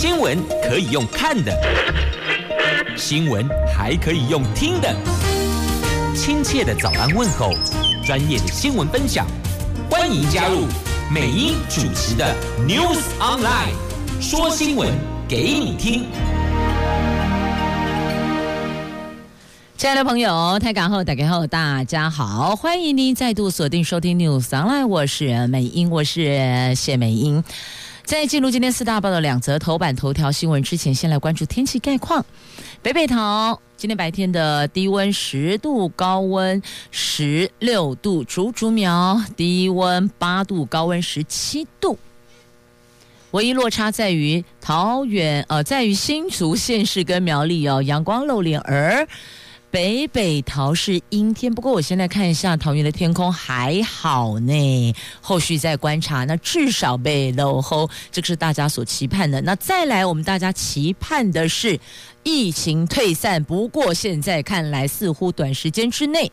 新闻可以用看的，新闻还可以用听的。亲切的早安问候，专业的新闻分享，欢迎加入美英主持的 News Online，说新闻给你听。亲爱的朋友，台港后打开后，大家好，欢迎您再度锁定收听 News Online，我是美英，我是谢美英。在进入今天四大报的两则头版头条新闻之前，先来关注天气概况。北北桃今天白天的低温十度，高温十六度；竹竹苗低温八度，高温十七度。唯一落差在于桃园，呃，在于新竹县市跟苗栗哦，阳光露脸而。北北桃是阴天，不过我现在看一下桃园的天空还好呢，后续再观察。那至少被漏后，这个是大家所期盼的。那再来，我们大家期盼的是疫情退散，不过现在看来似乎短时间之内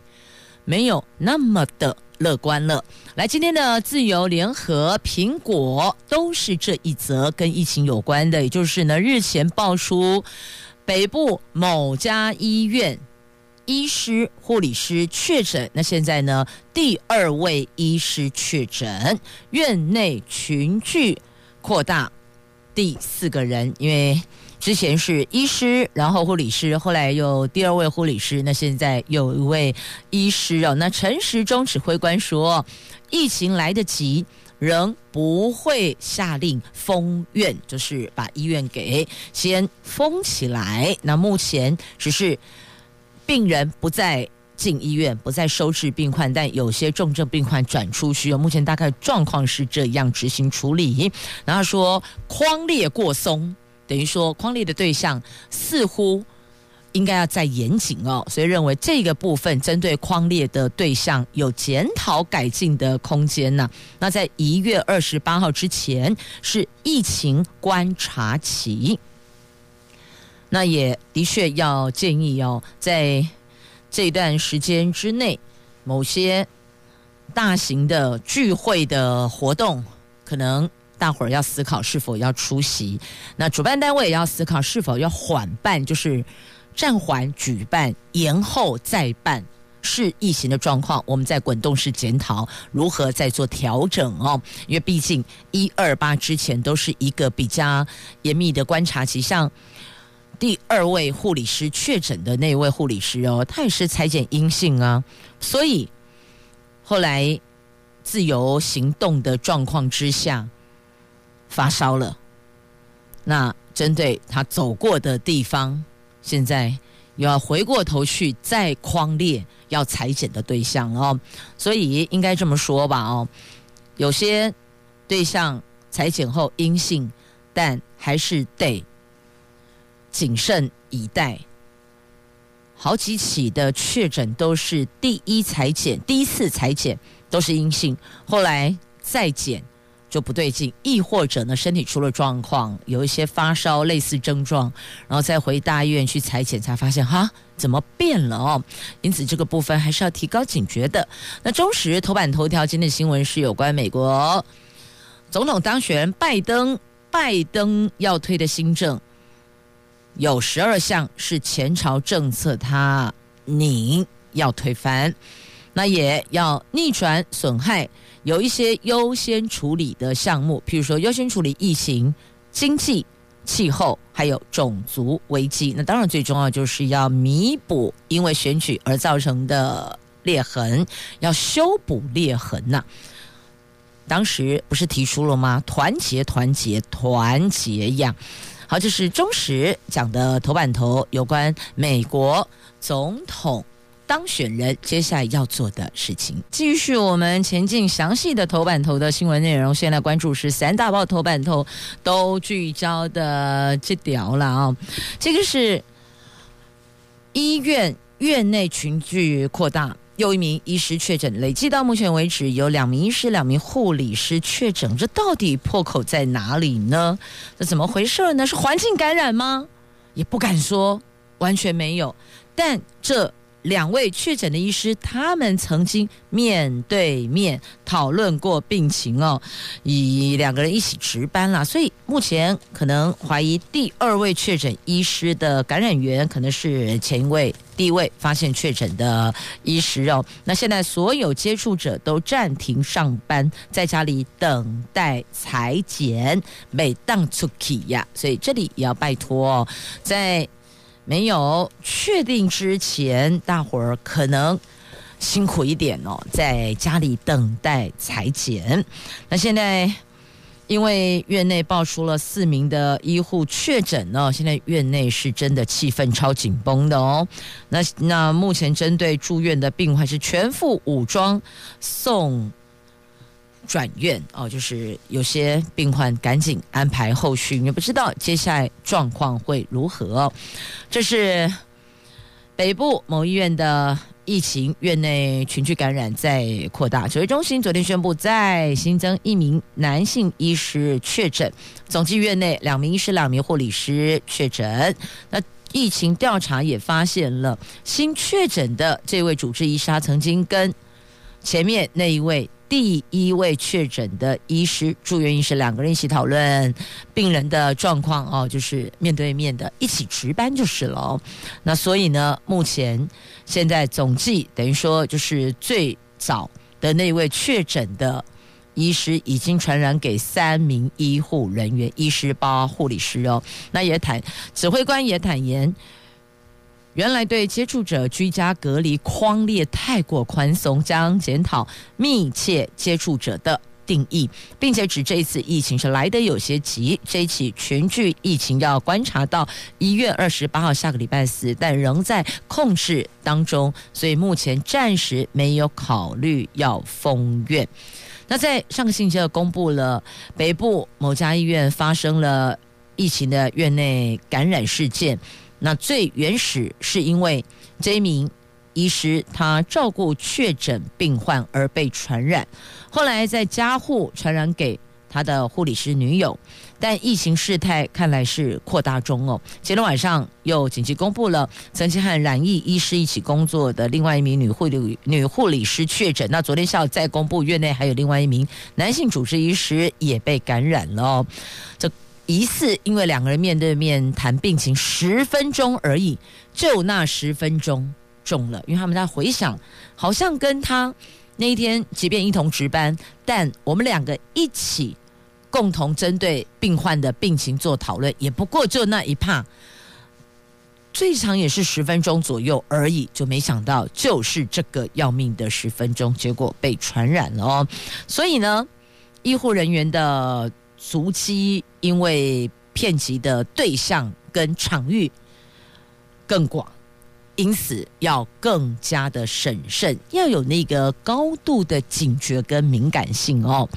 没有那么的乐观了。来，今天的自由联合、苹果都是这一则跟疫情有关的，也就是呢，日前爆出北部某家医院。医师、护理师确诊，那现在呢？第二位医师确诊，院内群聚扩大，第四个人，因为之前是医师，然后护理师，后来又第二位护理师，那现在有一位医师哦。那陈时中指挥官说，疫情来得急，仍不会下令封院，就是把医院给先封起来。那目前只是。病人不再进医院，不再收治病患，但有些重症病患转出去。目前大概状况是这样执行处理。然后说框列过松，等于说框列的对象似乎应该要再严谨哦，所以认为这个部分针对框列的对象有检讨改进的空间呢。那在一月二十八号之前是疫情观察期。那也的确要建议哦，在这段时间之内，某些大型的聚会的活动，可能大伙儿要思考是否要出席。那主办单位也要思考是否要缓办，就是暂缓举办、延后再办，是疫情的状况，我们在滚动式检讨如何再做调整哦。因为毕竟一二八之前都是一个比较严密的观察期，像。第二位护理师确诊的那位护理师哦，他也是裁剪阴性啊，所以后来自由行动的状况之下发烧了。那针对他走过的地方，现在又要回过头去再框列要裁剪的对象哦，所以应该这么说吧哦，有些对象裁剪后阴性，但还是得。谨慎以待，好几起的确诊都是第一裁检，第一次裁检都是阴性，后来再检就不对劲，亦或者呢身体出了状况，有一些发烧类似症状，然后再回大医院去裁检，才发现哈怎么变了哦？因此这个部分还是要提高警觉的。那中时头版头条今天的新闻是有关美国总统当选拜登，拜登要推的新政。有十二项是前朝政策，他拧要推翻，那也要逆转损害，有一些优先处理的项目，譬如说优先处理疫情、经济、气候，还有种族危机。那当然最重要就是要弥补因为选举而造成的裂痕，要修补裂痕呐、当时不是提出了吗？团结，团结，团结呀！好，这是中时讲的头版头，有关美国总统当选人接下来要做的事情。继续我们前进详细的头版头的新闻内容，现在关注是三大报头版头都聚焦的这条了啊、这个是医院院内群聚扩大。又一名医师确诊，累计到目前为止有两名医师、两名护理师确诊，这到底破口在哪里呢？这怎么回事呢？是环境感染吗？也不敢说完全没有，但这两位确诊的医师，他们曾经面对面讨论过病情哦，以两个人一起值班啦，所以目前可能怀疑第二位确诊医师的感染源可能是前一位第一位发现确诊的医师哦。那现在所有接触者都暂停上班，在家里等待裁剪，每当出去呀，所以这里也要拜托哦，在。没有确定之前，大伙儿可能辛苦一点哦，在家里等待裁剪。那现在因为院内爆出了四名的医护确诊呢，现在院内是真的气氛超紧绷的哦。那那目前针对住院的病患是全副武装送。转院哦，就是有些病患赶紧安排后续，也不知道接下来状况会如何。这是北部某医院的疫情，院内群聚感染在扩大。指挥中心昨天宣布，再新增一名男性医师确诊，总计院内两名医师、两名护理师确诊。那疫情调查也发现了新确诊的这位主治医师，曾经跟前面那一位。第一位确诊的医师、住院医师两个人一起讨论病人的状况哦，就是面对面的一起值班就是了哦。那所以呢，目前现在总计等于说，就是最早的那位确诊的医师已经传染给三名医护人员，医师包护理师哦。那也坦指挥官也坦言。原来对接触者居家隔离框列太过宽松，将检讨密切接触者的定义，并且指这一次疫情是来得有些急。这一起全聚疫情要观察到一月二十八号下个礼拜四，但仍在控制当中，所以目前暂时没有考虑要封院。那在上个星期二公布了北部某家医院发生了疫情的院内感染事件。那最原始是因为这一名医师他照顾确诊病患而被传染，后来在加护传染给他的护理师女友，但疫情事态看来是扩大中哦。前天晚上又紧急公布了曾经和染疫医师一起工作的另外一名女护理女护理师确诊，那昨天下午再公布院内还有另外一名男性主治医师也被感染了哦。这。疑似因为两个人面对面谈病情十分钟而已，就那十分钟中了，因为他们在回想，好像跟他那一天即便一同值班，但我们两个一起共同针对病患的病情做讨论，也不过就那一趴，最长也是十分钟左右而已，就没想到就是这个要命的十分钟，结果被传染了哦。所以呢，医护人员的。足迹因为骗及的对象跟场域更广，因此要更加的审慎，要有那个高度的警觉跟敏感性哦。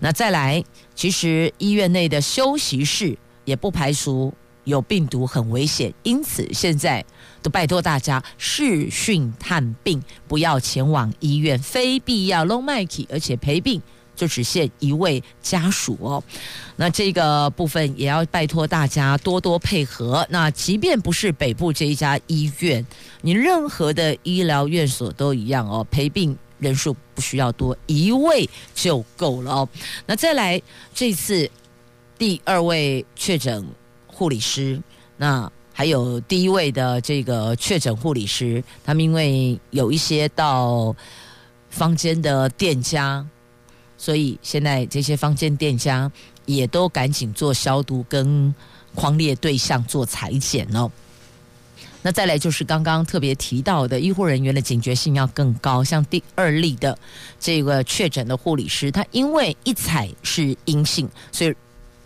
那再来，其实医院内的休息室也不排除有病毒，很危险。因此现在都拜托大家视讯探病，不要前往医院，非必要 low 麦 k 而且陪病。就只限一位家属哦，那这个部分也要拜托大家多多配合。那即便不是北部这一家医院，你任何的医疗院所都一样哦，陪病人数不需要多，一位就够了哦。那再来这次第二位确诊护理师，那还有第一位的这个确诊护理师，他们因为有一些到坊间的店家。所以现在这些坊间店家也都赶紧做消毒，跟匡列对象做裁剪哦。那再来就是刚刚特别提到的，医护人员的警觉性要更高。像第二例的这个确诊的护理师，他因为一采是阴性，所以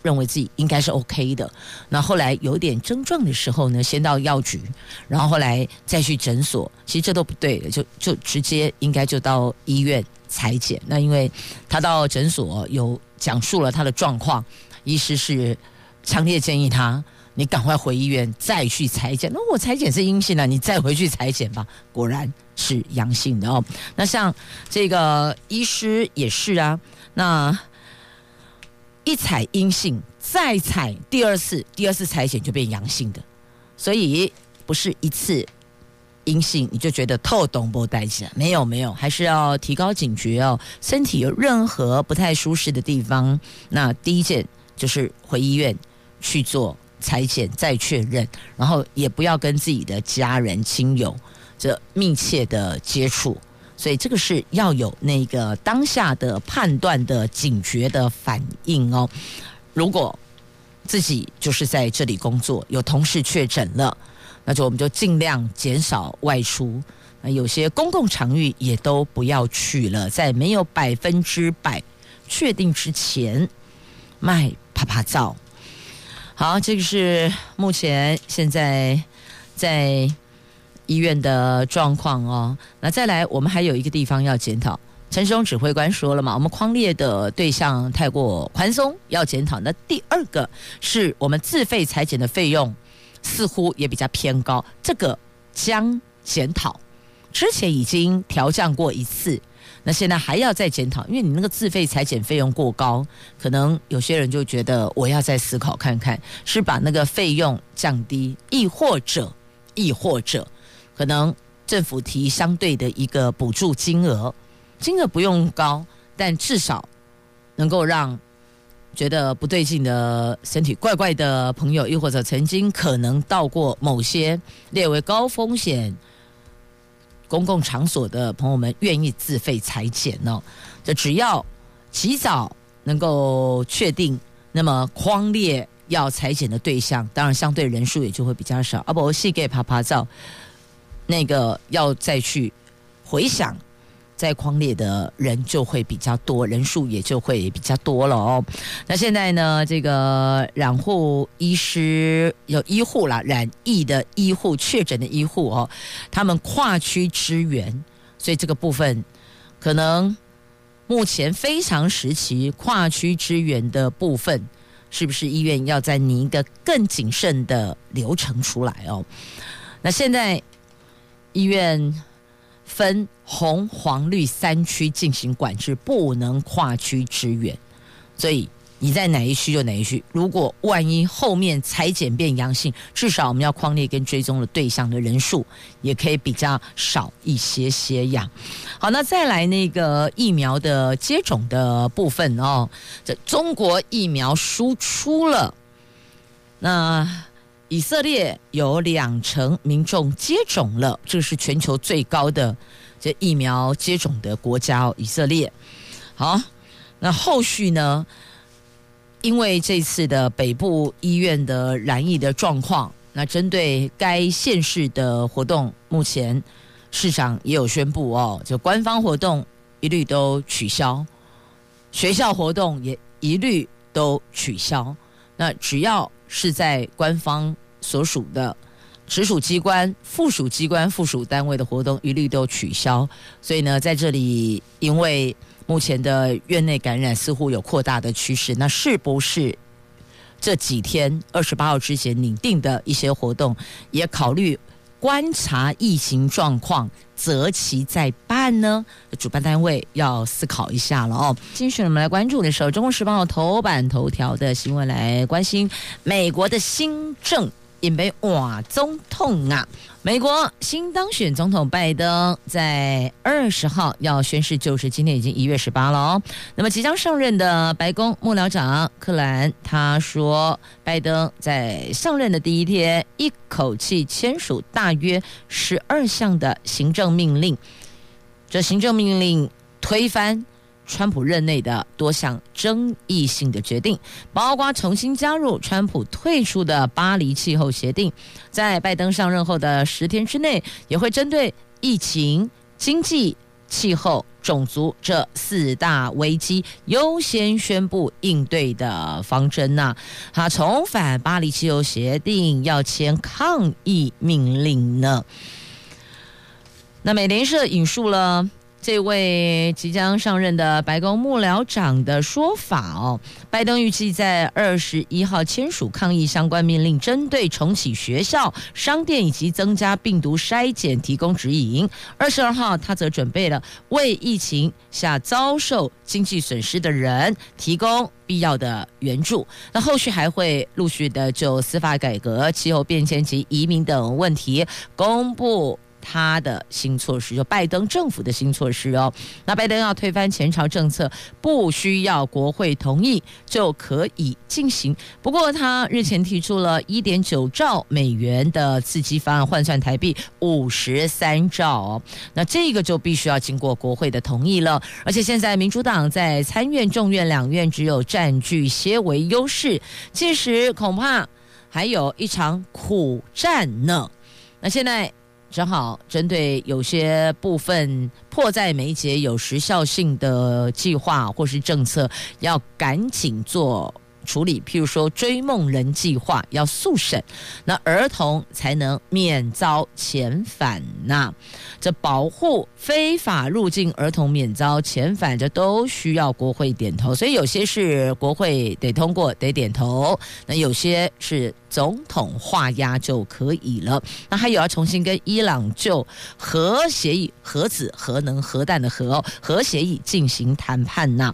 认为自己应该是 OK 的。那后来有点症状的时候呢，先到药局，然后后来再去诊所，其实这都不对的，就就直接应该就到医院。采检，那因为他到诊所有讲述了他的状况，医师是强烈建议他，你赶快回医院再去采检。那我采检是阴性的，你再回去采检吧。果然是阳性的哦。那像这个医师也是啊，那一采阴性，再采第二次，第二次采检就变阳性的，所以不是一次阴性，你就觉得透懂不带劲？没有没有，还是要提高警觉哦。身体有任何不太舒适的地方，那第一件就是回医院去做采检再确认，然后也不要跟自己的家人亲友这密切的接触。所以这个是要有那个当下的判断的警觉的反应哦。如果自己就是在这里工作，有同事确诊了。那就我们就尽量减少外出，那有些公共场域也都不要去了，在没有百分之百确定之前卖趴趴照。好，这个是目前现在在医院的状况哦。那再来，我们还有一个地方要检讨。陈时中指挥官说了嘛，我们匡列的对象太过宽松，要检讨。那第二个是我们自费裁剪的费用。似乎也比较偏高，这个将检讨。之前已经调降过一次，那现在还要再检讨，因为你那个自费采检费用过高，可能有些人就觉得我要再思考看看，是把那个费用降低，亦或者，亦或者，可能政府提相对的一个补助金额，金额不用高，但至少能够让。觉得不对劲的身体怪怪的朋友，又或者曾经可能到过某些列为高风险公共场所的朋友们，愿意自费裁剪呢？这只要及早能够确定，那么框列要裁剪的对象，当然相对人数也就会比较少。啊不，细给趴趴造，那个要再去回想。在匡列的人就会比较多，人数也就会比较多了哦。那现在呢，这个染护医师有医护啦，染疫的医护、确诊的医护哦，他们跨区支援，所以这个部分可能目前非常时期跨区支援的部分，是不是医院要再拟一个更谨慎的流程出来哦？那现在医院。分红、黄、绿三区进行管制，不能跨区支援。所以你在哪一区就哪一区。如果万一后面采检变阳性，至少我们要框列跟追踪的对象的人数也可以比较少一些些呀。好，那再来那个疫苗的接种的部分哦，这中国疫苗输出了，那。以色列有两成民众接种了，这是全球最高的这疫苗接种的国家哦。以色列，好，那后续呢？因为这次的北部医院的染疫的状况，那针对该县市的活动，目前市长也有宣布哦，就官方活动一律都取消，学校活动也一律都取消。那只要是在官方。所属的直属机关、附属机关、附属单位的活动一律都取消。所以呢，在这里，因为目前的院内感染似乎有扩大的趋势，那是不是这几天二十八号之前拟定的一些活动，也考虑观察疫情状况，择期再办呢？主办单位要思考一下了哦。继续我们来关注的时候，《中国时报》头版头条的新闻来关心美国的新政。因为哇，总统啊，美国新当选总统拜登在二十号要宣誓就职，今天已经一月十八了哦。那么即将上任的白宫幕僚长克兰他说，拜登在上任的第一天，一口气签署大约十二项的行政命令，这行政命令推翻。川普任内的多项争议性的决定，包括重新加入川普退出的巴黎气候协定，在拜登上任后的十天之内，也会针对疫情、经济、气候、种族这四大危机优先宣布应对的方针呐。他重返巴黎气候协定，要签抗议命令呢。那美联社引述了。这位即将上任的白宫幕僚长的说法哦，拜登预计在二十一号签署抗疫相关命令，针对重启学校、商店以及增加病毒筛检提供指引。二十二号，他则准备了为疫情下遭受经济损失的人提供必要的援助。那后续还会陆续的就司法改革、气候变迁及移民等问题公布。他的新措施，就拜登政府的新措施哦。那拜登要推翻前朝政策，不需要国会同意就可以进行。不过他日前提出了一点九兆美元的刺激方案，换算台币五十三兆哦。那这个就必须要经过国会的同意了。而且现在民主党在参院、众院两院只有占据些微优势，届时恐怕还有一场苦战呢。那现在。正好针对有些部分迫在眉睫、有时效性的计划或是政策，要赶紧做处理。譬如说“追梦人”计划要速审，那儿童才能免遭遣返呐。这保护非法入境儿童免遭遣返，这都需要国会点头。所以有些是国会得通过、得点头，那有些是。总统画押就可以了。那还有要重新跟伊朗就核协议、核子、核能、核弹的核核协议进行谈判呢。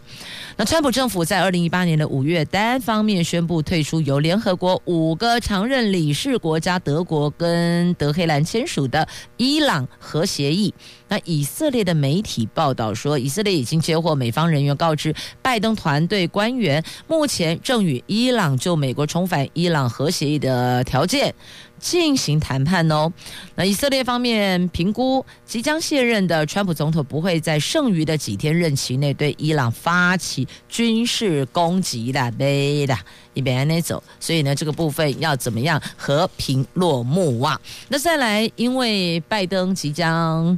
那川普政府在二零一八年的五月单方面宣布退出由联合国五个常任理事国家德国跟德黑兰签署的伊朗核协议。那以色列的媒体报道说，以色列已经接获美方人员告知，拜登团队官员目前正与伊朗就美国重返伊朗核协议的条件进行谈判哦。那以色列方面评估，即将卸任的川普总统不会在剩余的几天任期内对伊朗发起军事攻击的，对的。一边那走，所以呢，这个部分要怎么样和平落幕啊？那再来，因为拜登即将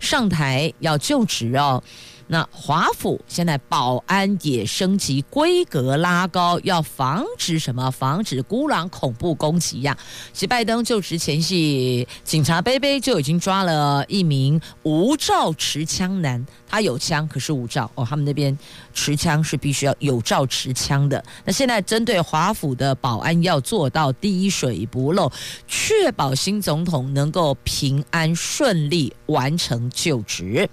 上台要就职哦。那华府现在保安也升级规格拉高，要防止什么？防止孤狼恐怖攻击呀！其拜登就职前夕，警察杯杯就已经抓了一名无照持枪男，他有枪可是无照哦。他们那边持枪是必须要有照持枪的。那现在针对华府的保安要做到滴水不漏，确保新总统能够平安顺利完成就职。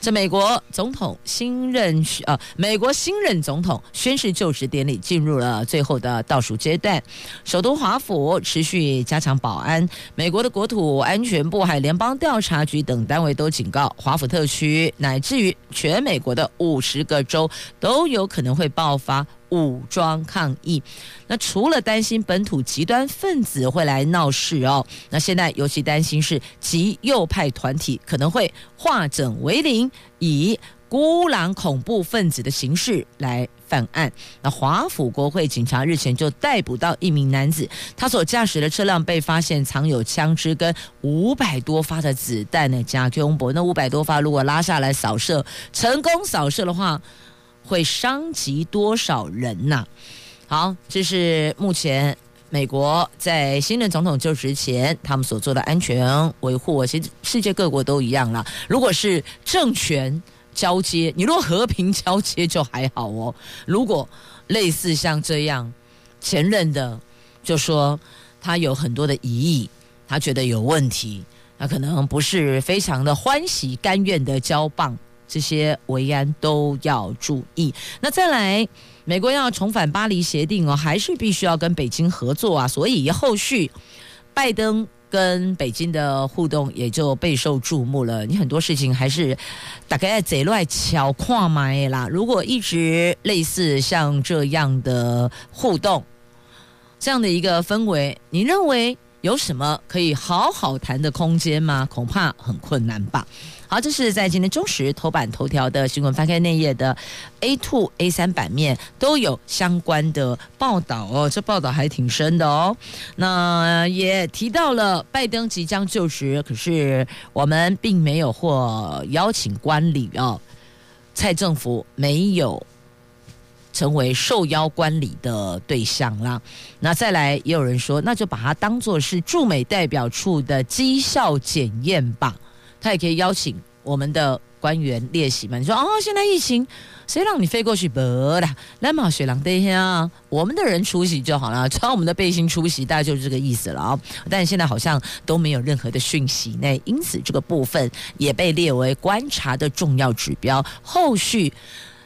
这美国总统新任呃，美国新任总统宣誓就职典礼进入了最后的倒数阶段。首都华府持续加强保安，美国的国土安全部还联邦调查局等单位都警告，华府特区乃至至于全美国的五十个州都有可能会爆发。武装抗议，那除了担心本土极端分子会来闹事哦，那现在尤其担心是极右派团体可能会化整为零，以孤狼恐怖分子的形式来犯案。那华府国会警察日前就逮捕到一名男子，他所驾驶的车辆被发现藏有枪支跟五百多发的子弹呢，加空博。那五百多发如果拉下来扫射成功扫射的话。会伤及多少人呐？好，这是目前美国在新任总统就职前他们所做的安全维护。其实世界各国都一样啦。如果是政权交接，你若和平交接就还好哦。如果类似像这样，前任的就说他有很多的疑义，他觉得有问题，他可能不是非常的欢喜甘愿的交棒。这些维安都要注意。那再来，美国要重返巴黎协定哦，还是必须要跟北京合作啊。所以后续拜登跟北京的互动也就备受注目了。你很多事情还是大概在贼乱巧跨买啦。如果一直类似像这样的互动，这样的一个氛围，你认为有什么可以好好谈的空间吗？恐怕很困难吧。好，这是在今天中时头版头条的新闻，翻开内页的 A two A 三版面都有相关的报道哦，这报道还挺深的哦。那也提到了拜登即将就职，可是我们并没有获邀请观礼哦，蔡政府没有成为受邀观礼的对象啦。那再来，也有人说，那就把它当做是驻美代表处的绩效检验吧。他也可以邀请我们的官员列席嘛？你说哦，现在疫情，谁让你飞过去？不啦，来嘛，雪狼对呀，我们的人出席就好了，穿我们的背心出席，大概就是这个意思了啊。但现在好像都没有任何的讯息，那因此这个部分也被列为观察的重要指标。后续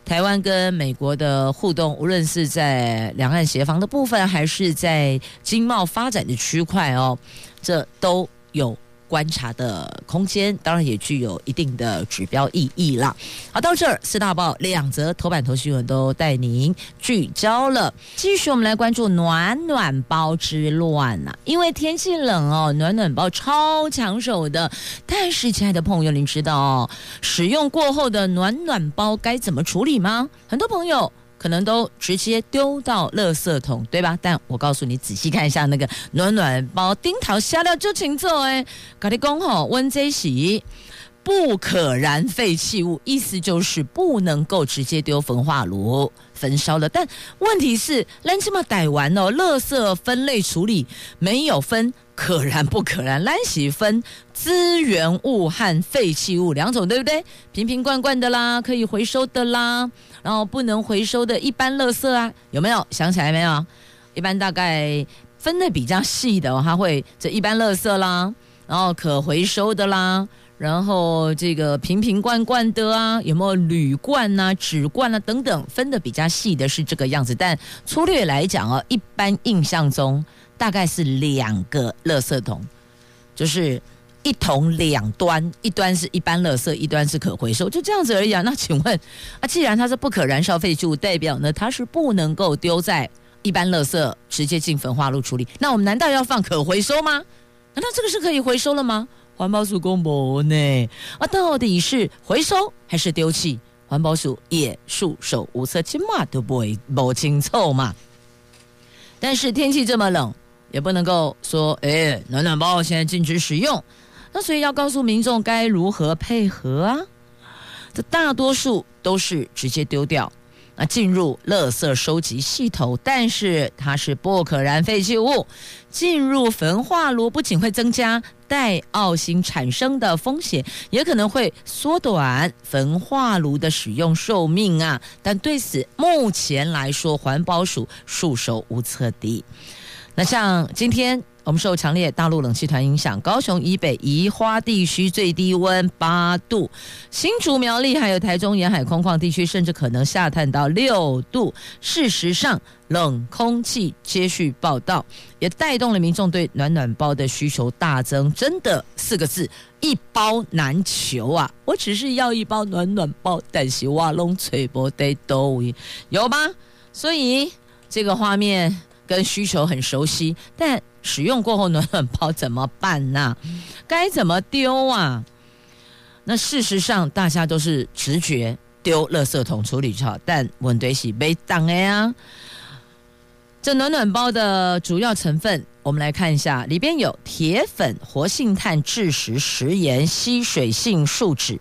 台湾跟美国的互动，无论是在两岸协防的部分，还是在经贸发展的区块哦，这都有。观察的空间，当然也具有一定的指标意义啦。好，到这儿四大报两则头版头新闻都带您聚焦了。继续，我们来关注暖暖包之乱、啊，因为天气冷哦，暖暖包超抢手的。但是，亲爱的朋友，您知道哦，使用过后的暖暖包该怎么处理吗？很多朋友。可能都直接丢到垃圾桶，对吧？但我告诉你，仔细看一下那个暖暖包，丁桃下料就请坐哎，搞的工吼温这洗不可燃废弃物，意思就是不能够直接丢焚化炉焚烧的。但问题是，咱这么逮完哦，垃圾分类处理没有分可燃不可燃，咱是分资源物和废弃物两种，对不对？瓶瓶罐罐的啦，可以回收的啦。然后不能回收的一般垃圾啊，有没有想起来没有？一般大概分的比较细的，它会这一般垃圾啦，然后可回收的啦，然后这个瓶瓶罐罐的啊，有没有铝罐啊、纸罐啊等等，分的比较细的是这个样子。但粗略来讲哦，一般印象中大概是两个垃圾桶，就是。一桶两端，一端是一般垃圾，一端是可回收，就这样子而已啊。那请问啊，既然它是不可燃烧废物，代表呢它是不能够丢在一般垃圾，直接进焚化炉处理。那我们难道要放可回收吗？难道这个是可以回收了吗？环保署公布呢？啊，到底是回收还是丢弃？环保署也束手无策，起码都不会摸清楚嘛。但是天气这么冷，也不能够说，哎，暖暖包现在禁止使用。那所以要告诉民众该如何配合啊？这大多数都是直接丢掉，那进入垃圾收集系统，但是它是不可燃废弃物，进入焚化炉不仅会增加带奥辛产生的风险，也可能会缩短焚化炉的使用寿命啊！但对此目前来说，环保署束手无策的。那像今天。我们受强烈大陆冷气团影响，高雄以北宜花地区最低温八度，新竹苗栗还有台中沿海空旷地区甚至可能下探到六度。事实上，冷空气接续报道，也带动了民众对暖暖包的需求大增。真的四个字，一包难求啊！我只是要一包暖暖包，但是我拢吹不得到，有吗？所以这个画面跟需求很熟悉，但。使用过后暖暖包怎么办呢？该怎么丢啊？那事实上大家都是直觉丢垃圾桶处理就好，但问题是没当的呀。这暖暖包的主要成分，我们来看一下，里边有铁粉、活性炭、致石、食盐、吸水性树脂，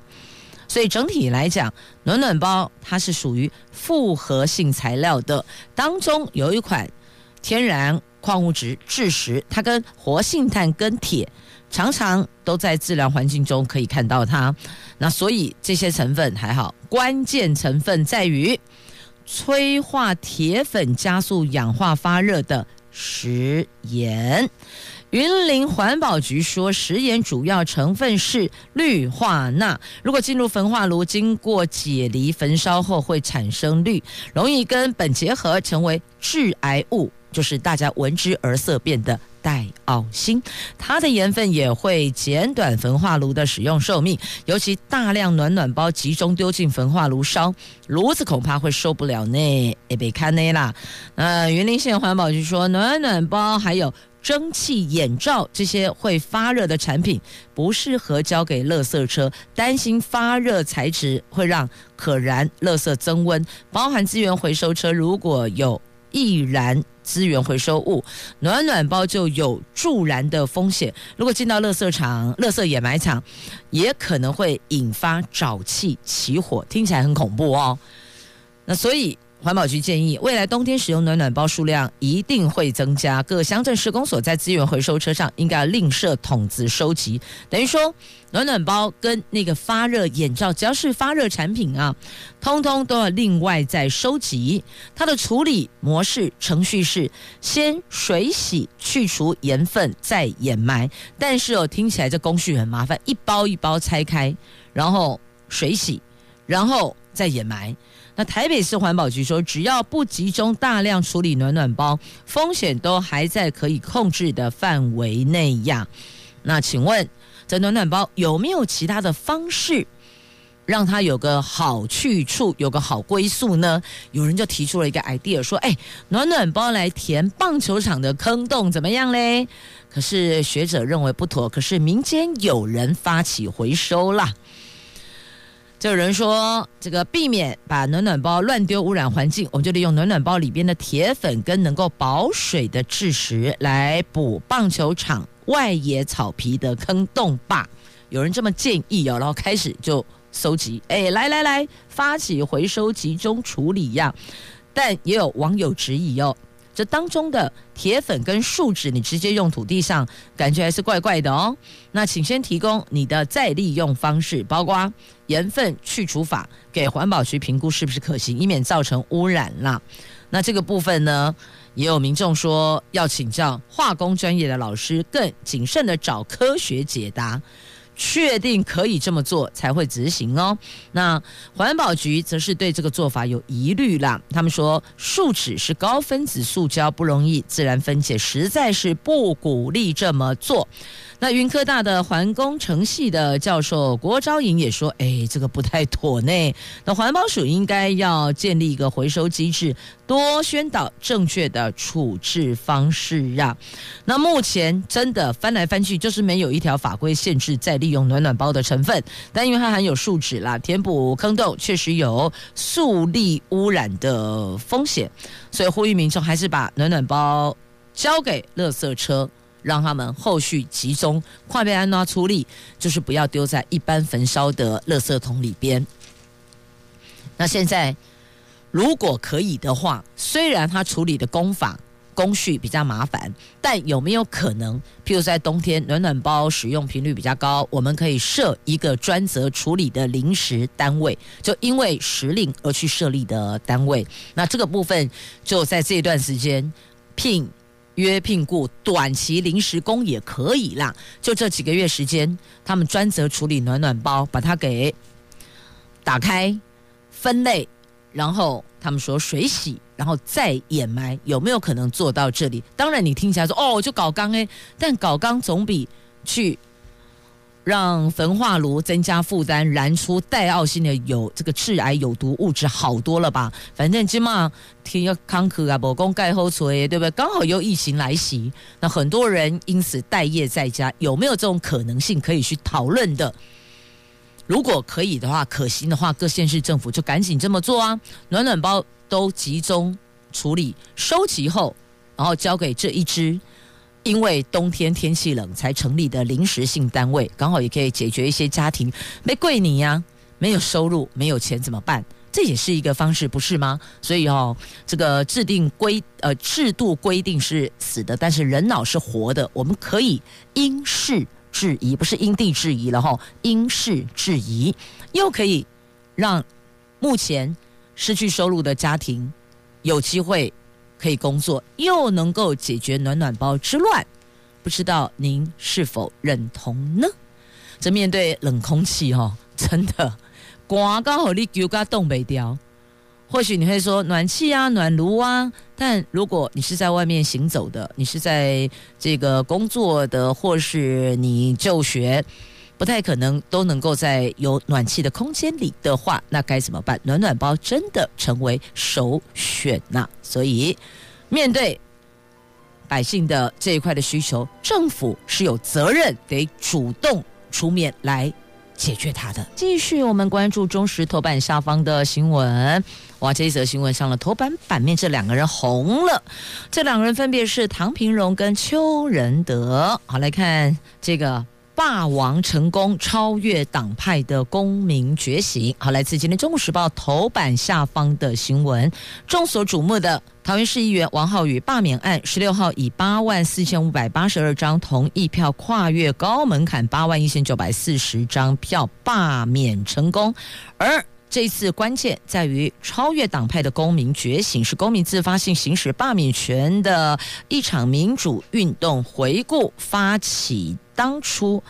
所以整体来讲，暖暖包它是属于复合性材料的，当中有一款天然。矿物质致石，它跟活性炭跟铁常常都在自然环境中可以看到它。那所以这些成分还好，关键成分在于催化铁粉加速氧化发热的食盐。云林环保局说，食盐主要成分是氯化钠，如果进入焚化炉，经过解离焚烧后会产生氯，容易跟苯结合，成为致癌物。就是大家闻之而色变的戴奥辛，它的盐分也会减短焚化炉的使用寿命。尤其大量暖暖包集中丢进焚化炉烧，炉子恐怕会受不了呢，也别看呢啦。呃，云林县环保局说，暖暖包还有蒸汽眼罩这些会发热的产品，不适合交给垃圾车，担心发热材质会让可燃垃圾增温。包含资源回收车如果有易燃资源回收物，暖暖包就有助燃的风险。如果进到垃圾场、垃圾掩埋场，也可能会引发沼气起火，听起来很恐怖哦。那所以。环保局建议，未来冬天使用暖暖包数量一定会增加。各乡镇市公所在资源回收车上应该要另设桶子收集。等于说，暖暖包跟那个发热眼罩，只要是发热产品啊，通通都要另外再收集。它的处理模式程序是先水洗去除盐分，再掩埋。但是哦，听起来这工序很麻烦，一包一包拆开，然后水洗，然后再掩埋。那台北市环保局说，只要不集中大量处理暖暖包，风险都还在可以控制的范围内呀。那请问，这暖暖包有没有其他的方式？让它有个好去处，有个好归宿呢？有人就提出了一个 idea，说：“哎，暖暖包来填棒球场的坑洞怎么样嘞？”可是学者认为不妥，可是民间有人发起回收啦。就有人说，这个避免把暖暖包乱丢污染环境，我们就利用暖暖包里边的铁粉跟能够保水的蛭石来补棒球场外野草皮的坑洞坝。有人这么建议哦，然后开始就。搜集，哎，来来来，发起回收集中处理呀！但也有网友质疑哦，这当中的铁粉跟树脂，你直接用土地上，感觉还是怪怪的哦。那请先提供你的再利用方式，包括盐分去除法，给环保局评估是不是可行，以免造成污染啦。那这个部分呢，也有民众说要请教化工专业的老师，更谨慎的找科学解答。确定可以这么做才会执行哦。那环保局则是对这个做法有疑虑啦。他们说，树脂是高分子塑胶，不容易自然分解，实在是不鼓励这么做。那云科大的环工程系的教授郭昭颖也说：“哎，这个不太妥呢。那环保署应该要建立一个回收机制，多宣导正确的处置方式啊。那目前真的翻来翻去，就是没有一条法规限制再利用暖暖包的成分。但因为它含有树脂啦，填补坑洞确实有塑力污染的风险，所以呼吁民众还是把暖暖包交给垃圾车。”让他们后续集中快被安娜处理，就是不要丢在一般焚烧的垃圾桶里边。那现在如果可以的话，虽然它处理的工法工序比较麻烦，但有没有可能，譬如在冬天暖暖包使用频率比较高，我们可以设一个专责处理的临时单位，就因为时令而去设立的单位。那这个部分就在这段时间聘。约聘雇短期临时工也可以啦，就这几个月时间，他们专责处理暖暖包，把它给打开、分类，然后他们说水洗，然后再掩埋，有没有可能做到这里？当然，你听起来说哦，就搞缸诶，但搞缸总比去。让焚化炉增加负担，燃出带奥性的有这个致癌有毒物质好多了吧？反正今嘛天要康克啊，不公盖后锤，对不对？刚好又疫情来袭，那很多人因此待业在家，有没有这种可能性可以去讨论的？如果可以的话，可行的话，各县市政府就赶紧这么做啊！暖暖包都集中处理收集后，然后交给这一支。因为冬天天气冷才成立的临时性单位，刚好也可以解决一些家庭没贵你呀，没有收入，没有钱怎么办？这也是一个方式，不是吗？所以哦，这个制定规呃制度规定是死的，但是人脑是活的，我们可以因事制宜，不是因地制宜了哈，因事制宜，又可以让目前失去收入的家庭有机会。可以工作，又能够解决暖暖包之乱，不知道您是否认同呢？这面对冷空气哦，真的，刮刚好你丢个冻北雕。或许你会说暖气啊、暖炉啊，但如果你是在外面行走的，你是在这个工作的，或是你就学。不太可能都能够在有暖气的空间里的话，那该怎么办？暖暖包真的成为首选呐、所以，面对百姓的这一块的需求，政府是有责任得主动出面来解决它的。继续，我们关注中时头版下方的新闻。哇，这一则新闻上了头版版面，这两个人红了。这两个人分别是唐平荣跟邱仁德。好，来看这个。霸王成功超越党派的公民觉醒。好，来自今天《中国时报》头版下方的新闻，众所瞩目的桃园市议员王浩宇罢免案，十六号以八万四千五百八十二张同意票跨越高门槛，八万一千九百四十张票罢免成功，而。这次关键在于超越党派的公民觉醒，是公民自发性行使罢免权的一场民主运动。回顾发起当初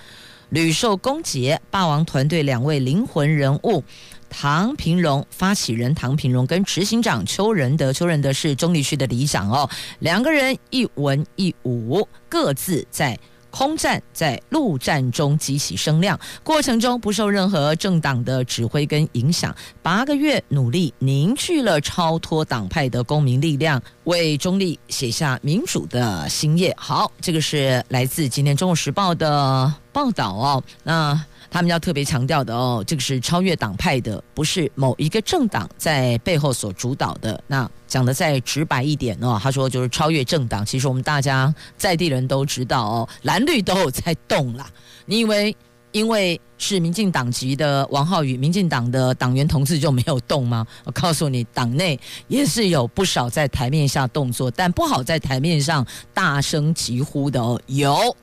屡受攻击，霸王团队两位灵魂人物唐平荣发起人唐平荣跟执行长邱仁德，邱仁德是中坜区的里长哦，两个人一文一武，各自在。空战在陆战中激起声量，过程中不受任何政党的指挥跟影响，八个月努力凝聚了超脱党派的公民力量，为中立写下民主的新页。好，这个是来自今天《中国时报》的报道哦。那。他们要特别强调的哦，这个是超越党派的，不是某一个政党在背后所主导的。那讲的再直白一点哦，他说就是超越政党。其实我们大家在地人都知道哦，蓝绿都有在动啦。你以为因为是民进党籍的王浩宇，民进党的党员同志就没有动吗？我告诉你，党内也是有不少在台面下动作，但不好在台面上大声疾呼的哦。有，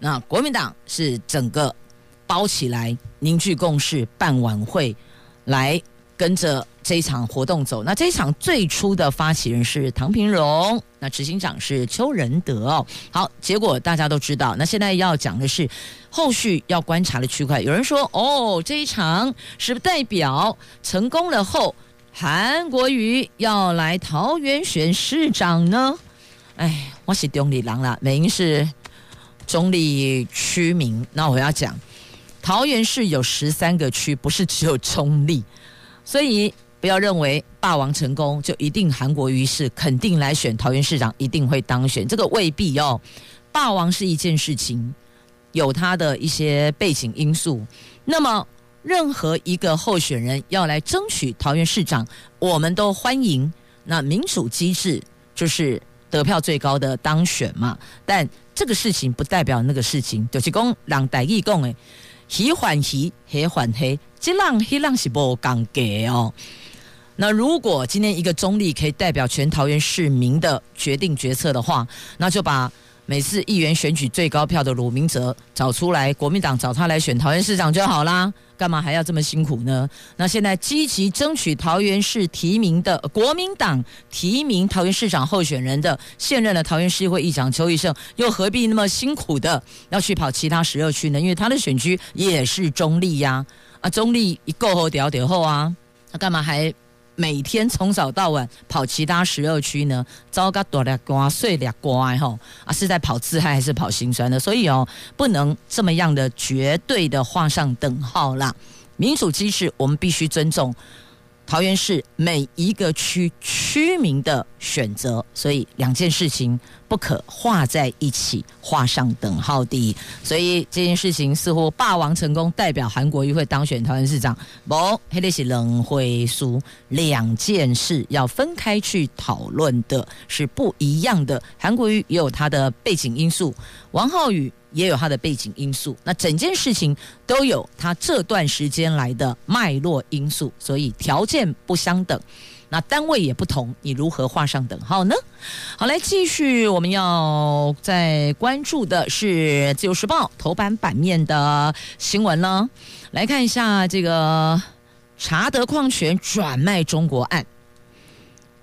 那国民党是整个。包起来，凝聚共识，办晚会，来跟着这一场活动走。那这一场最初的发起人是唐平荣，那执行长是邱仁德哦。好，结果大家都知道。那现在要讲的是后续要观察的区块。有人说，哦，这一场是不代表成功了后，韩国瑜要来桃园选市长呢？哎，我是中坜人啦，美英是中坜区民。那我要讲。桃园市有十三个区，不是只有中立，所以不要认为霸王成功就一定韩国瑜是肯定来选桃园市长，一定会当选，这个未必哦。霸王是一件事情，有他的一些背景因素。那么任何一个候选人要来争取桃园市长，我们都欢迎。那民主机制就是得票最高的当选嘛。但这个事情不代表那个事情，就是讲让代议共诶。喜欢喜，黑欢黑，这浪黑浪是不尴尬哦。那如果今天一个中立可以代表全桃园市民的决定决策的话，那就把。每次议员选举最高票的鲁明哲找出来，国民党找他来选桃园市长就好啦，干嘛还要这么辛苦呢？那现在积极争取桃园市提名的国民党提名桃园市长候选人的现任的桃园市议会议长邱奕胜，又何必那么辛苦的要去跑其他十二区呢？因为他的选区也是中立呀，啊，中立一够后屌屌后啊，他干嘛还？每天从早到晚跑其他十二区呢，糟糕多了瓜碎了瓜吼啊，是在跑自嗨还是跑心酸的？所以哦，不能这么样的绝对的画上等号啦。民主机制我们必须尊重。桃园市每一个区区民的选择，所以两件事情不可画在一起，画上等号的。所以这件事情似乎霸王成功，代表韩国瑜会当选台湾市长。不，黑的是冷会输，两件事要分开去讨论的是不一样的。韩国瑜也有他的背景因素，王浩宇。也有他的背景因素，那整件事情都有他这段时间来的脉络因素，所以条件不相等，那单位也不同，你如何画上等号呢？好，来继续，我们要再关注的是《自由时报》头版版面的新闻呢，来看一下这个查德矿权转卖中国案，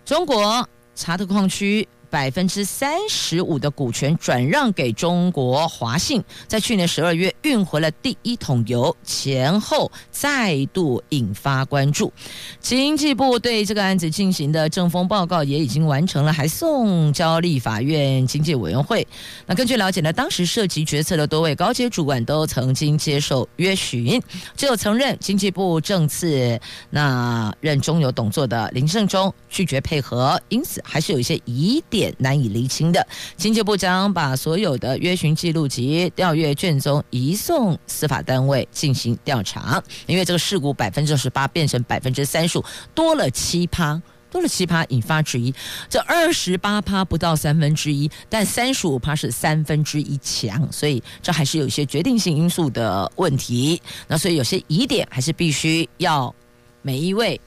中国查德矿区。百分之三十五的股权转让给中国华信，在去年十二月运回了第一桶油，前后再度引发关注。经济部对这个案子进行的政风报告也已经完成了，还送交立法院经济委员会。那根据了解呢，当时涉及决策的多位高阶主管都曾经接受约询，只有曾任经济部政次那任中油董座的林胜忠拒绝配合，因此还是有一些疑点。难以厘清的，经济部将把所有的约询记录及调阅卷宗移送司法单位进行调查。因为这个事故百分之十八变成百分之三十五，多了七趴，多了七趴，引发质疑。这二十八趴不到三分之一，但三十五趴是三分之一强，所以这还是有一些决定性因素的问题。那所以有些疑点还是必须要每一位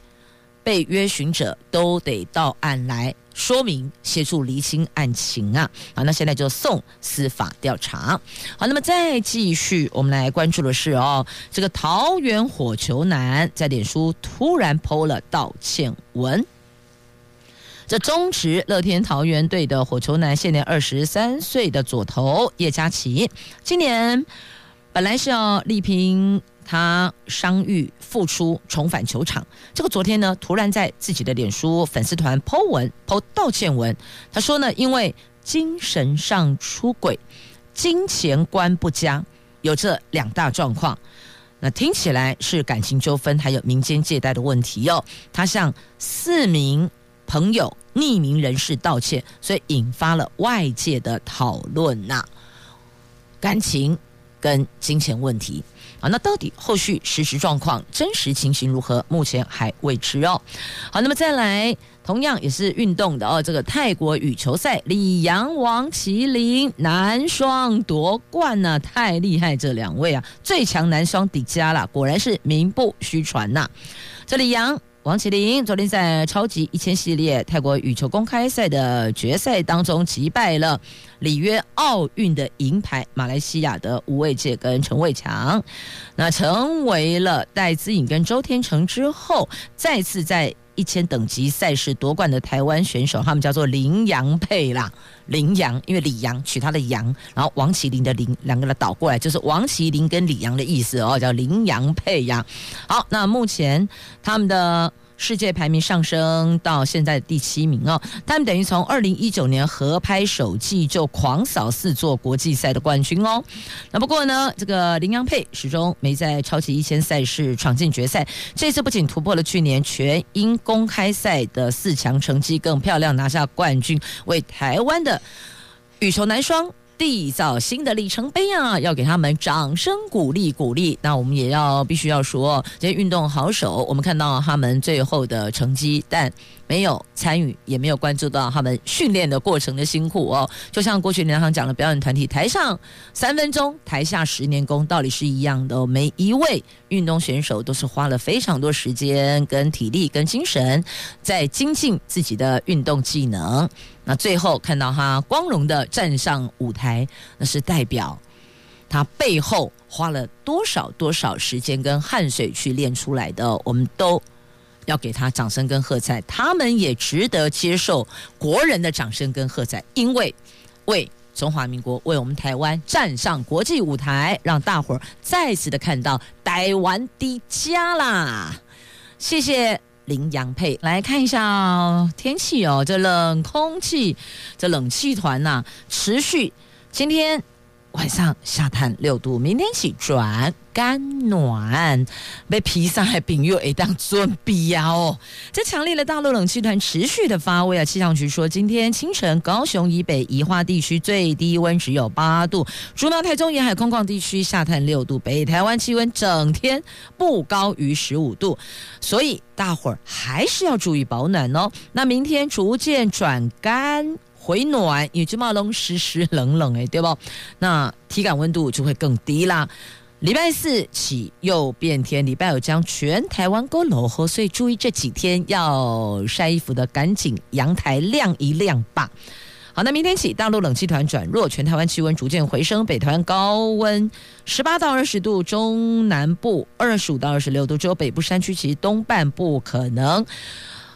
被约询者都得到案来。说明协助厘清案情啊，好，那现在就送司法调查。好，那么再继续，我们来关注的是哦，这个桃园火球男在脸书突然 PO 了道歉文。这中职乐天桃园队的火球男，现年二十三岁的左投叶佳琪，今年本来是要力拼。他伤愈复出，重返球场。这个昨天呢，突然在自己的脸书粉丝团 po 文 po 道歉文。他说呢，因为精神上出轨，金钱观不佳，有这两大状况。那听起来是感情纠纷，还有民间借贷的问题哟、他向四名朋友匿名人士道歉，所以引发了外界的讨论呐。感情跟金钱问题啊，那到底后续实时状况、真实情形如何？目前还未知哦。好，那么再来。同样也是运动的哦，这个泰国羽球赛，李阳、王麒麟男双夺冠呢、太厉害！这两位啊，最强男双底加了，果然是名不虚传呐。这李阳、王齐麟昨天在超级一千系列泰国羽球公开赛的决赛当中击败了里约奥运的银牌马来西亚的吴卫界跟陈伟强，那成为了戴资颖跟周天成之后再次在。一千等级赛事夺冠的台湾选手，他们叫做麟洋配啦。麟洋，因为李阳取他的羊，然后王麒麟的麟，两个人倒过来就是王麒麟跟李阳的意思哦，叫麟洋配呀。好，那目前他们的。世界排名上升到现在第七名哦，他们等于从二零一九年合拍首季就狂扫四座国际赛的冠军哦。那不过呢，这个林洋配始终没在超级一千赛事闯进决赛。这次不仅突破了去年全英公开赛的四强成绩，更漂亮拿下冠军，为台湾的羽球男双。缔造新的里程碑啊！要给他们掌声鼓励鼓励。那我们也要必须要说，这些运动好手，我们看到他们最后的成绩，但。没有参与，也没有关注到他们训练的过程的辛苦哦。就像过去梁航讲的，表演团体台上三分钟，台下十年功，道理是一样的。每一位运动选手都是花了非常多时间、跟体力、跟精神，在精进自己的运动技能。那最后看到他光荣的站上舞台，那是代表他背后花了多少多少时间跟汗水去练出来的。我们都。要给他掌声跟喝彩，他们也值得接受国人的掌声跟喝彩，因为为中华民国、为我们台湾站上国际舞台，让大伙儿再次的看到台湾的家啦！谢谢麟洋配，来看一下，天气哦，这冷空气，这冷气团呐、持续今天。晚上下探六度，明天起转干暖，被披上还冰又一当准备呀哦！这强烈的大陆冷气团持续的发威啊！气象局说，今天清晨高雄以北宜化地区最低温只有八度，竹苗、台中沿海空旷地区下探六度，北台湾气温整天不高于十五度，所以大伙儿还是要注意保暖哦。那明天逐渐转干。回暖，也就嘛拢湿湿冷冷诶，对不？那体感温度就会更低啦。礼拜四起又变天，礼拜五将全台湾都落雨，所以注意这几天要晒衣服的赶紧阳台晾一晾吧。好，那明天起大陆冷气团转弱，全台湾气温逐渐回升，北台湾高温十八到二十度，中南部二十五到二十六度，只有北部山区其东半部可能。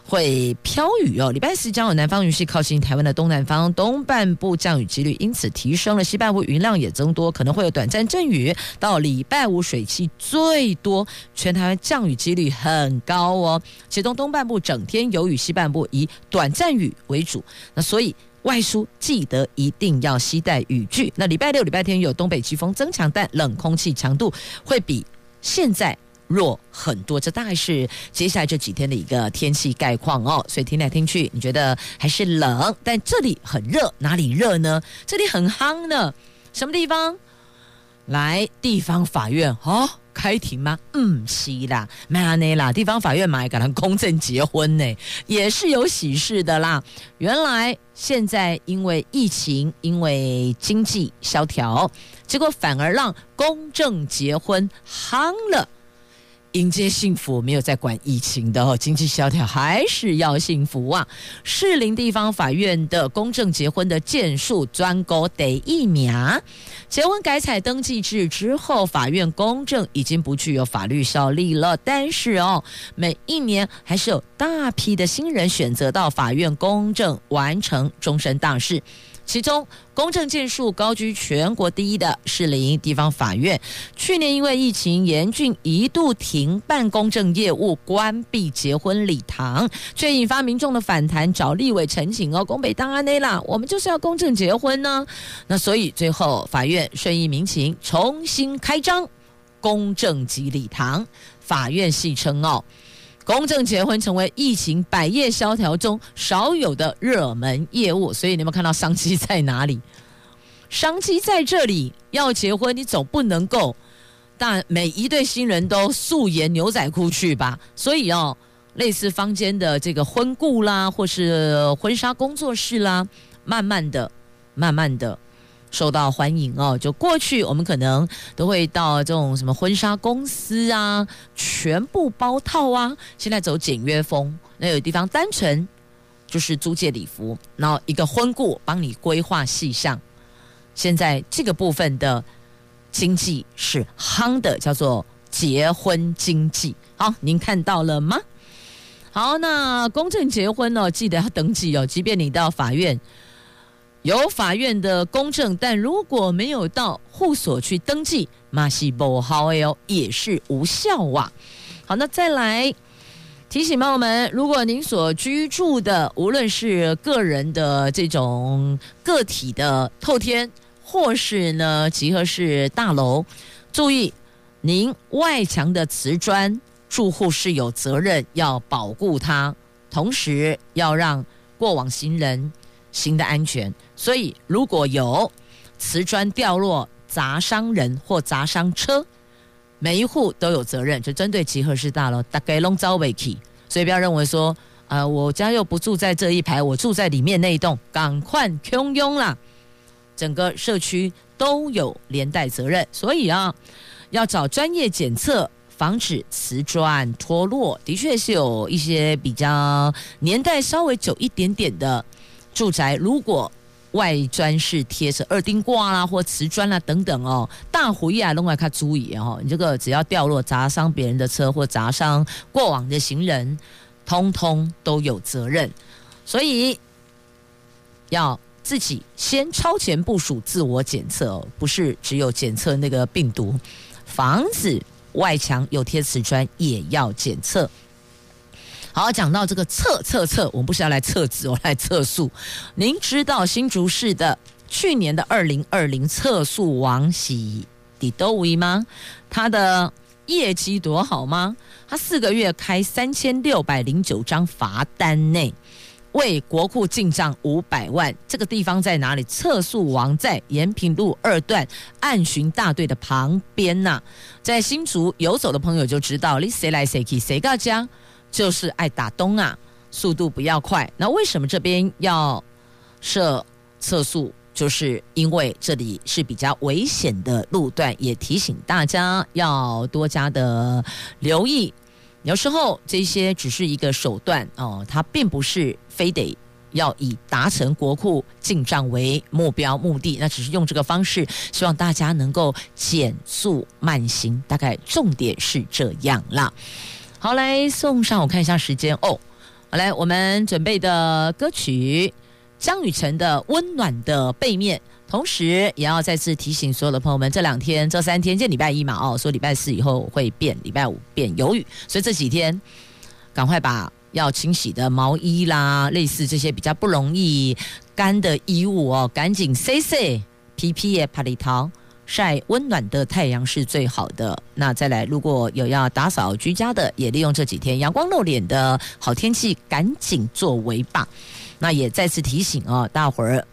会飘雨哦，礼拜四将有南方云系靠近台湾的东南方，东半部降雨几率因此提升了，西半部云量也增多，可能会有短暂阵雨。到礼拜五水汽最多，全台湾降雨几率很高哦。其中东半部整天有雨，西半部以短暂雨为主。那所以外出记得一定要携带雨具。那礼拜六、礼拜天有东北季风增强，但冷空气强度会比现在。弱很多，这大概是接下来这几天的一个天气概况哦。所以听来听去，你觉得还是冷，但这里很热，哪里热呢？这里很夯呢，什么地方？来地方法院哦，开庭吗？嗯，是啦，没那啦，地方法院嘛，给他公证结婚呢，也是有喜事的啦。原来现在因为疫情，因为经济萧条，结果反而让公证结婚夯了。迎接幸福，没有在管疫情的哦，经济萧条还是要幸福啊！士林地方法院的公证结婚的件数专高得一名，结婚改采登记制之后，法院公证已经不具有法律效力了。但是哦，每一年还是有大批的新人选择到法院公证，完成终身大事。其中，公证件数高居全国第一的士林地方法院，去年因为疫情严峻，一度停办公证业务，关闭结婚礼堂，却引发民众的反弹，找立委陈情哦，公北当安内啦，我们就是要公证结婚呢。那所以最后法院顺应民情，重新开张公证及礼堂。法院戏称哦。公证结婚成为疫情百业萧条中少有的热门业务，所以你们看到商机在哪里？商机在这里，要结婚你总不能够，但每一对新人都素颜牛仔裤去吧？所以哦，类似坊间的这个婚顾啦，或是婚纱工作室啦，慢慢的、慢慢的。受到欢迎哦，就过去我们可能都会到这种什么婚纱公司啊，全部包套啊。现在走简约风，那有地方单纯就是租借礼服，然后一个婚顾帮你规划细项。现在这个部分的经济是夯的，叫做结婚经济。好，您看到了吗？好，那公证结婚哦，记得要登记哦，即便你到法院。有法院的公证，但如果没有到户所去登记，马西不好哦，也是无效啊。好，那再来提醒朋友们，如果您所居住的，无论是个人的这种个体的透天，或是呢集合式大楼，注意您外墙的瓷砖，住户是有责任要保护它，同时要让过往行人行的安全。所以，如果有瓷砖掉落砸伤人或砸伤车，每一户都有责任。就针对集合式大楼，大概拢遭尾气。所以不要认为说，呃，我家又不住在这一排，我住在里面那一栋，赶快汹涌啦！整个社区都有连带责任。所以啊，要找专业检测，防止瓷砖脱落。的确是有一些比较年代稍微久一点点的住宅，如果外砖是贴着二丁挂啦，或瓷砖啦等等哦，大户呀，另外看注意哦，你这个只要掉落砸伤别人的车或砸伤过往的行人，通通都有责任，所以要自己先超前部署自我检测哦，不是只有检测那个病毒，房子外墙有贴瓷砖也要检测。好，讲到这个测测测，我们不是要来测字，我来测速。您知道新竹市的去年的二零二零测速王喜迪都维吗？他的业绩多好吗？他四个月开三千六百零九张罚单内，为国库进账五百万。这个地方在哪里？测速王在延平路二段岸巡大队的旁边呐、在新竹游走的朋友就知道，你谁来谁去谁到家。就是爱打东啊，速度不要快。那为什么这边要设测速？就是因为这里是比较危险的路段，也提醒大家要多加的留意。有时候这些只是一个手段哦，它并不是非得要以达成国库进账为目标目的。那只是用这个方式，希望大家能够减速慢行。大概重点是这样啦。好，来送上，我看一下时间哦。好，来我们准备的歌曲江雨晨的《温暖的背面》，同时也要再次提醒所有的朋友们，这两天、这三天，见礼拜一嘛哦，说礼拜四以后会变，礼拜五变有雨，所以这几天赶快把要清洗的毛衣啦，类似这些比较不容易干的衣物哦，赶紧塞塞，皮皮也怕里淘。晒温暖的太阳是最好的。那再来，如果有要打扫居家的，也利用这几天阳光露脸的好天气，赶紧作为吧。那也再次提醒啊，大伙儿，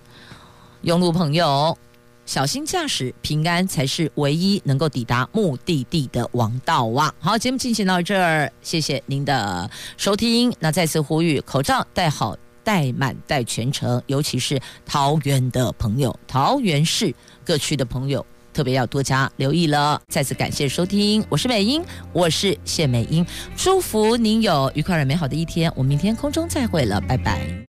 用路朋友小心驾驶，平安才是唯一能够抵达目的地的王道啊！好，节目进行到这儿，谢谢您的收听。那再次呼吁，口罩戴好、戴满、戴全程，尤其是桃园的朋友，桃园市各区的朋友。特别要多加留意了。再次感谢收听，我是美英，我是谢美英，祝福您有愉快而美好的一天。我们明天空中再会了，拜拜。